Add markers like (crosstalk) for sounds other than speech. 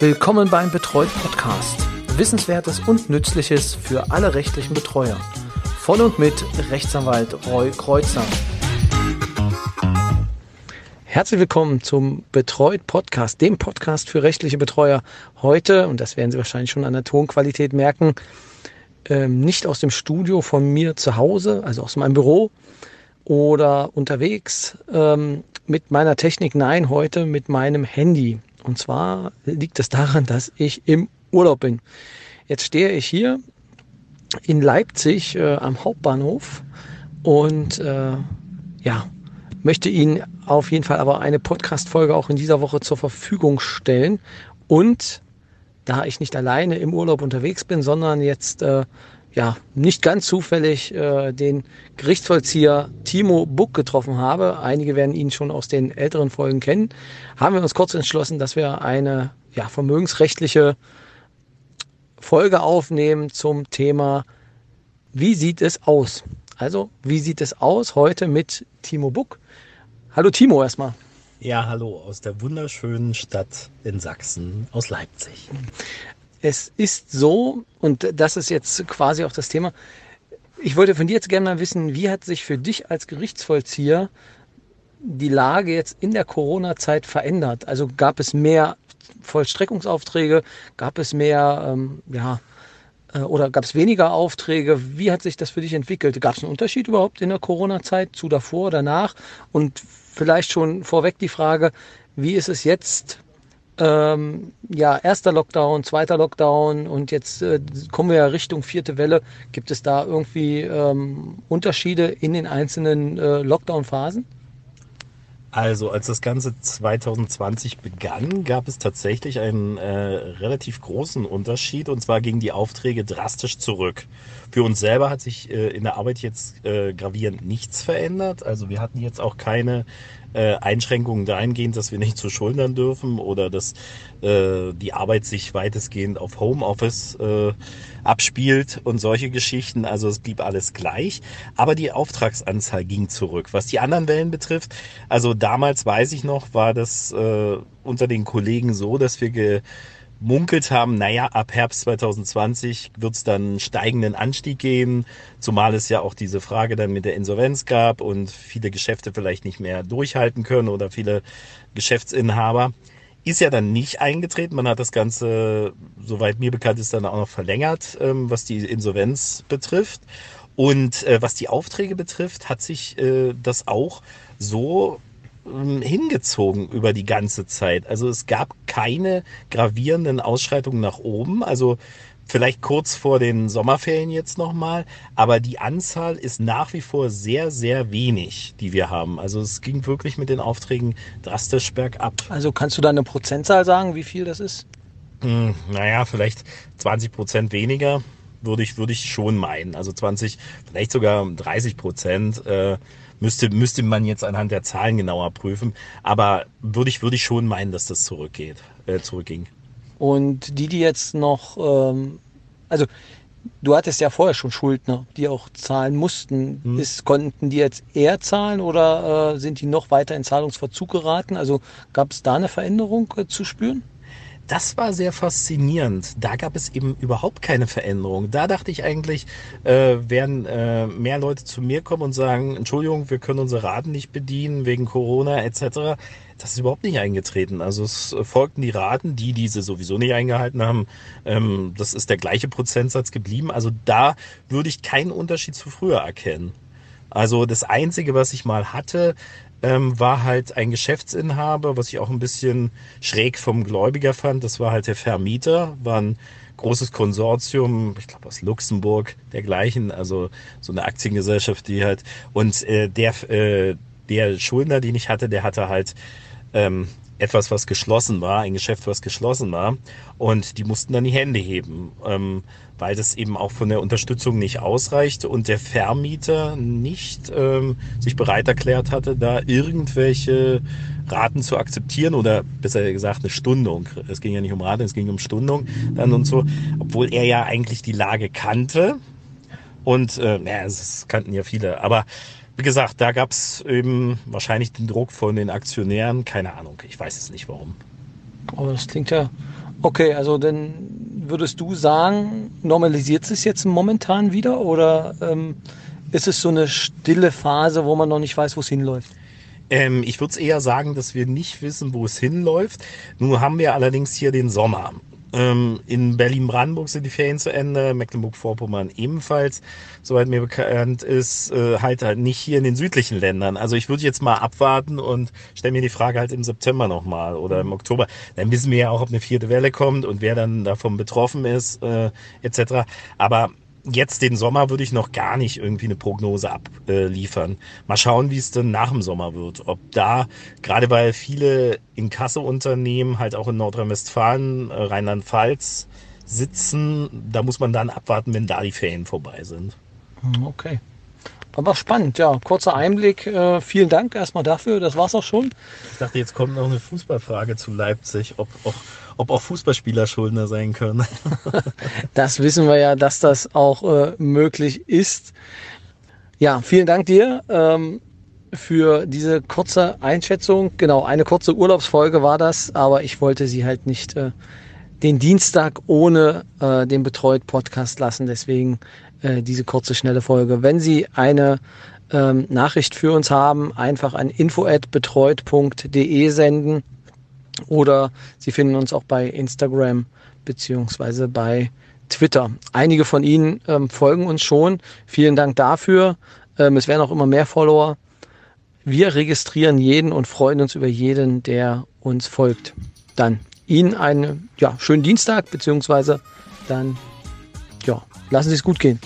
Willkommen beim Betreut Podcast. Wissenswertes und Nützliches für alle rechtlichen Betreuer. Von und mit Rechtsanwalt Roy Kreuzer. Herzlich willkommen zum Betreut Podcast, dem Podcast für rechtliche Betreuer. Heute, und das werden Sie wahrscheinlich schon an der Tonqualität merken, ähm, nicht aus dem Studio von mir zu Hause, also aus meinem Büro oder unterwegs ähm, mit meiner Technik, nein, heute mit meinem Handy. Und zwar liegt es daran, dass ich im Urlaub bin. Jetzt stehe ich hier in Leipzig äh, am Hauptbahnhof und äh, ja, möchte Ihnen auf jeden Fall aber eine Podcast-Folge auch in dieser Woche zur Verfügung stellen. Und da ich nicht alleine im Urlaub unterwegs bin, sondern jetzt äh, ja nicht ganz zufällig äh, den Gerichtsvollzieher Timo Buck getroffen habe, einige werden ihn schon aus den älteren Folgen kennen, haben wir uns kurz entschlossen, dass wir eine ja, vermögensrechtliche Folge aufnehmen zum Thema, wie sieht es aus? Also, wie sieht es aus heute mit Timo Buck? Hallo Timo erstmal. Ja, hallo aus der wunderschönen Stadt in Sachsen, aus Leipzig. Es ist so, und das ist jetzt quasi auch das Thema, ich wollte von dir jetzt gerne mal wissen, wie hat sich für dich als Gerichtsvollzieher die Lage jetzt in der Corona-Zeit verändert? Also gab es mehr Vollstreckungsaufträge, gab es mehr, ähm, ja, äh, oder gab es weniger Aufträge? Wie hat sich das für dich entwickelt? Gab es einen Unterschied überhaupt in der Corona-Zeit zu davor, danach? Und vielleicht schon vorweg die Frage, wie ist es jetzt? Ähm, ja, erster Lockdown, zweiter Lockdown und jetzt äh, kommen wir ja Richtung vierte Welle. Gibt es da irgendwie ähm, Unterschiede in den einzelnen äh, Lockdown-Phasen? Also, als das Ganze 2020 begann, gab es tatsächlich einen äh, relativ großen Unterschied und zwar gingen die Aufträge drastisch zurück. Für uns selber hat sich äh, in der Arbeit jetzt äh, gravierend nichts verändert. Also wir hatten jetzt auch keine äh, Einschränkungen dahingehend, dass wir nicht zu schultern dürfen oder dass äh, die Arbeit sich weitestgehend auf Homeoffice äh, abspielt und solche Geschichten. Also es blieb alles gleich. Aber die Auftragsanzahl ging zurück. Was die anderen Wellen betrifft, also damals weiß ich noch, war das äh, unter den Kollegen so, dass wir ge munkelt haben, naja, ab Herbst 2020 wird es dann steigenden Anstieg geben, zumal es ja auch diese Frage dann mit der Insolvenz gab und viele Geschäfte vielleicht nicht mehr durchhalten können oder viele Geschäftsinhaber. Ist ja dann nicht eingetreten. Man hat das Ganze, soweit mir bekannt ist, dann auch noch verlängert, ähm, was die Insolvenz betrifft. Und äh, was die Aufträge betrifft, hat sich äh, das auch so hingezogen über die ganze Zeit. Also es gab keine gravierenden Ausschreitungen nach oben. Also vielleicht kurz vor den Sommerferien jetzt nochmal. Aber die Anzahl ist nach wie vor sehr, sehr wenig, die wir haben. Also es ging wirklich mit den Aufträgen drastisch bergab. Also kannst du da eine Prozentzahl sagen, wie viel das ist? Hm, naja, vielleicht 20 Prozent weniger würde ich, würde ich schon meinen. Also 20, vielleicht sogar 30 Prozent. Äh, Müsste, müsste man jetzt anhand der Zahlen genauer prüfen. Aber würde ich, würde ich schon meinen, dass das zurückgeht, äh, zurückging. Und die, die jetzt noch, ähm, also du hattest ja vorher schon Schuldner, die auch zahlen mussten. Hm. Ist, konnten die jetzt eher zahlen oder äh, sind die noch weiter in Zahlungsverzug geraten? Also gab es da eine Veränderung äh, zu spüren? Das war sehr faszinierend. Da gab es eben überhaupt keine Veränderung. Da dachte ich eigentlich, äh, werden äh, mehr Leute zu mir kommen und sagen, Entschuldigung, wir können unsere Raten nicht bedienen wegen Corona etc. Das ist überhaupt nicht eingetreten. Also es folgten die Raten, die diese sowieso nicht eingehalten haben. Ähm, das ist der gleiche Prozentsatz geblieben. Also da würde ich keinen Unterschied zu früher erkennen. Also das Einzige, was ich mal hatte, ähm, war halt ein Geschäftsinhaber, was ich auch ein bisschen schräg vom Gläubiger fand. Das war halt der Vermieter, war ein großes Konsortium, ich glaube aus Luxemburg, dergleichen, also so eine Aktiengesellschaft, die halt, und äh, der, äh, der Schuldner, den ich hatte, der hatte halt ähm, etwas, was geschlossen war, ein Geschäft, was geschlossen war. Und die mussten dann die Hände heben, ähm, weil das eben auch von der Unterstützung nicht ausreichte und der Vermieter nicht ähm, sich bereit erklärt hatte, da irgendwelche Raten zu akzeptieren oder besser gesagt eine Stundung. Es ging ja nicht um Raten, es ging um Stundung dann und so, obwohl er ja eigentlich die Lage kannte. Und äh, naja, das kannten ja viele, aber wie gesagt, da gab es eben wahrscheinlich den Druck von den Aktionären. Keine Ahnung, ich weiß es nicht warum. Aber das klingt ja okay. Also dann würdest du sagen, normalisiert es jetzt momentan wieder oder ähm, ist es so eine stille Phase, wo man noch nicht weiß, wo es hinläuft? Ähm, ich würde es eher sagen, dass wir nicht wissen, wo es hinläuft. Nun haben wir allerdings hier den Sommer. Ähm, in Berlin-Brandenburg sind die Ferien zu Ende, Mecklenburg-Vorpommern ebenfalls, soweit mir bekannt ist, äh, halt halt nicht hier in den südlichen Ländern. Also ich würde jetzt mal abwarten und stelle mir die Frage halt im September nochmal oder im Oktober. Dann wissen wir ja auch, ob eine vierte Welle kommt und wer dann davon betroffen ist, äh, etc. Aber jetzt den Sommer würde ich noch gar nicht irgendwie eine Prognose abliefern. Mal schauen, wie es dann nach dem Sommer wird. Ob da, gerade weil viele Inkasso-Unternehmen halt auch in Nordrhein-Westfalen, äh, Rheinland-Pfalz sitzen, da muss man dann abwarten, wenn da die Ferien vorbei sind. Hm, okay. Aber spannend, ja. Kurzer Einblick. Äh, vielen Dank erstmal dafür. Das war's auch schon. Ich dachte, jetzt kommt noch eine Fußballfrage zu Leipzig, ob auch, ob auch Fußballspieler Schuldner sein können. (laughs) das wissen wir ja, dass das auch äh, möglich ist. Ja, vielen Dank dir ähm, für diese kurze Einschätzung. Genau, eine kurze Urlaubsfolge war das, aber ich wollte sie halt nicht äh, den Dienstag ohne äh, den Betreut-Podcast lassen. Deswegen äh, diese kurze, schnelle Folge. Wenn Sie eine ähm, Nachricht für uns haben, einfach an info@betreut.de senden oder Sie finden uns auch bei Instagram beziehungsweise bei Twitter. Einige von Ihnen ähm, folgen uns schon. Vielen Dank dafür. Ähm, es werden auch immer mehr Follower. Wir registrieren jeden und freuen uns über jeden, der uns folgt. Dann Ihnen einen ja, schönen Dienstag, beziehungsweise dann ja, lassen Sie es gut gehen.